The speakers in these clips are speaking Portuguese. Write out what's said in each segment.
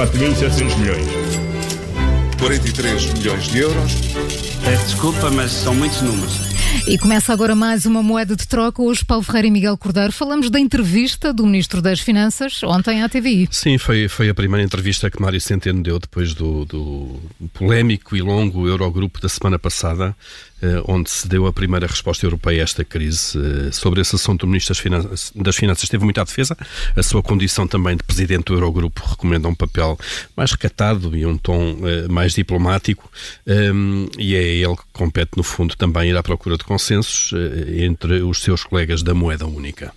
4.700 milhões. 43 milhões de euros. Peço desculpa, mas são muitos números. E começa agora mais uma moeda de troca. Hoje, Paulo Ferreira e Miguel Cordeiro, falamos da entrevista do Ministro das Finanças ontem à TVI. Sim, foi, foi a primeira entrevista que Mário Centeno deu depois do, do polémico e longo Eurogrupo da semana passada, onde se deu a primeira resposta europeia a esta crise. Eh, sobre esse assunto, o Ministro das Finanças, das Finanças teve muita defesa. A sua condição também de Presidente do Eurogrupo recomenda um papel mais recatado e um tom eh, mais diplomático. Um, e é ele que compete, no fundo, também ir à procura de consensos eh, entre os seus colegas da moeda única.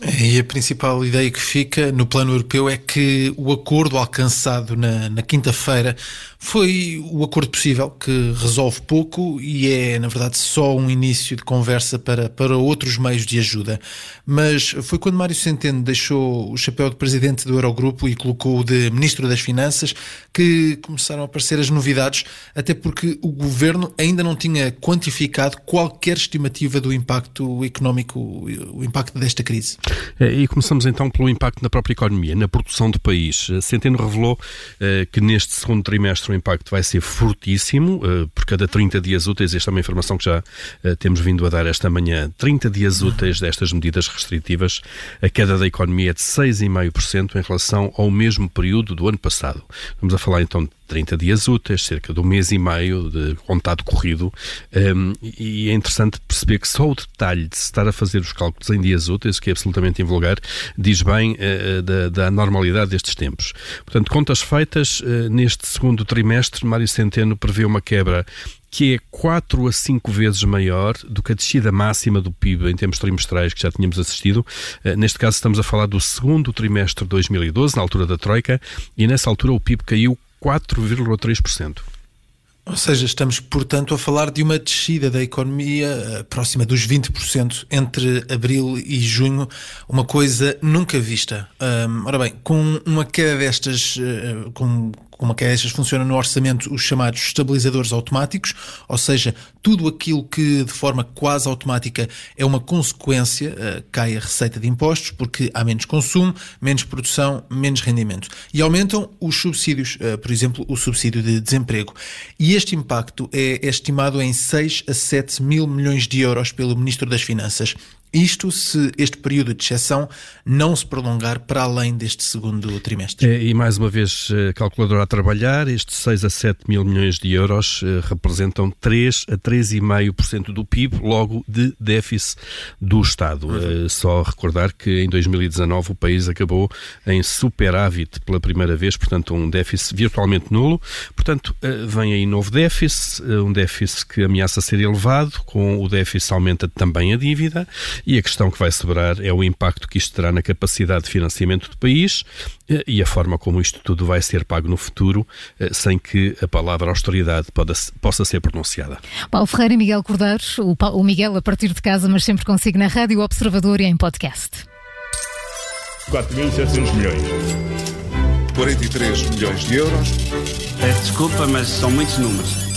E a principal ideia que fica no plano europeu é que o acordo alcançado na, na quinta-feira foi o acordo possível, que resolve pouco e é, na verdade, só um início de conversa para, para outros meios de ajuda. Mas foi quando Mário Centeno deixou o chapéu de presidente do Eurogrupo e colocou o de ministro das Finanças que começaram a aparecer as novidades, até porque o governo ainda não tinha quantificado qualquer estimativa do impacto económico, o impacto desta crise. Eh, e começamos então pelo impacto na própria economia, na produção do país. Eh, Centeno revelou eh, que neste segundo trimestre o impacto vai ser fortíssimo, por cada 30 dias úteis, esta é uma informação que já temos vindo a dar esta manhã, 30 dias úteis destas medidas restritivas, a queda da economia é de 6,5% em relação ao mesmo período do ano passado. Vamos a falar então de 30 dias úteis, cerca de um mês e meio de contato corrido, um, e é interessante perceber que só o detalhe de se estar a fazer os cálculos em dias úteis, que é absolutamente invulgar, diz bem uh, da, da, normalidade destes tempos. Portanto, contas feitas, uh, neste segundo trimestre, Mário Centeno prevê uma quebra que é 4 a 5 vezes maior do que a descida máxima do PIB em termos trimestrais que já tínhamos assistido. Neste caso, estamos a falar do segundo trimestre de 2012, na altura da Troika, e nessa altura o PIB caiu 4,3%. Ou seja, estamos, portanto, a falar de uma descida da economia eh, próxima dos 20% entre abril e junho, uma coisa nunca vista. Um, ora bem, com uma queda destas, uh, com como é estas funciona no orçamento os chamados estabilizadores automáticos, ou seja, tudo aquilo que de forma quase automática é uma consequência, uh, cai a receita de impostos, porque há menos consumo, menos produção, menos rendimento. E aumentam os subsídios, uh, por exemplo, o subsídio de desemprego. E este impacto é estimado em 6 a 7 mil milhões de euros pelo Ministro das Finanças. Isto se este período de exceção não se prolongar para além deste segundo trimestre. É, e mais uma vez, eh, calculadora a trabalhar, estes 6 a 7 mil milhões de euros eh, representam 3 a 3,5% do PIB, logo de déficit do Estado. Uhum. Eh, só recordar que em 2019 o país acabou em superávit pela primeira vez, portanto um déficit virtualmente nulo. Portanto, vem aí novo déficit, um déficit que ameaça ser elevado, com o déficit aumenta também a dívida e a questão que vai sobrar é o impacto que isto terá na capacidade de financiamento do país eh, e a forma como isto tudo vai ser pago no futuro, eh, sem que a palavra austeridade possa ser pronunciada. Paulo Ferreira e Miguel Cordeiro, o Miguel a partir de casa, mas sempre consigo na Rádio Observador e em podcast. 4.700 milhões. 43 milhões de euros. Peço desculpa, mas são muitos números.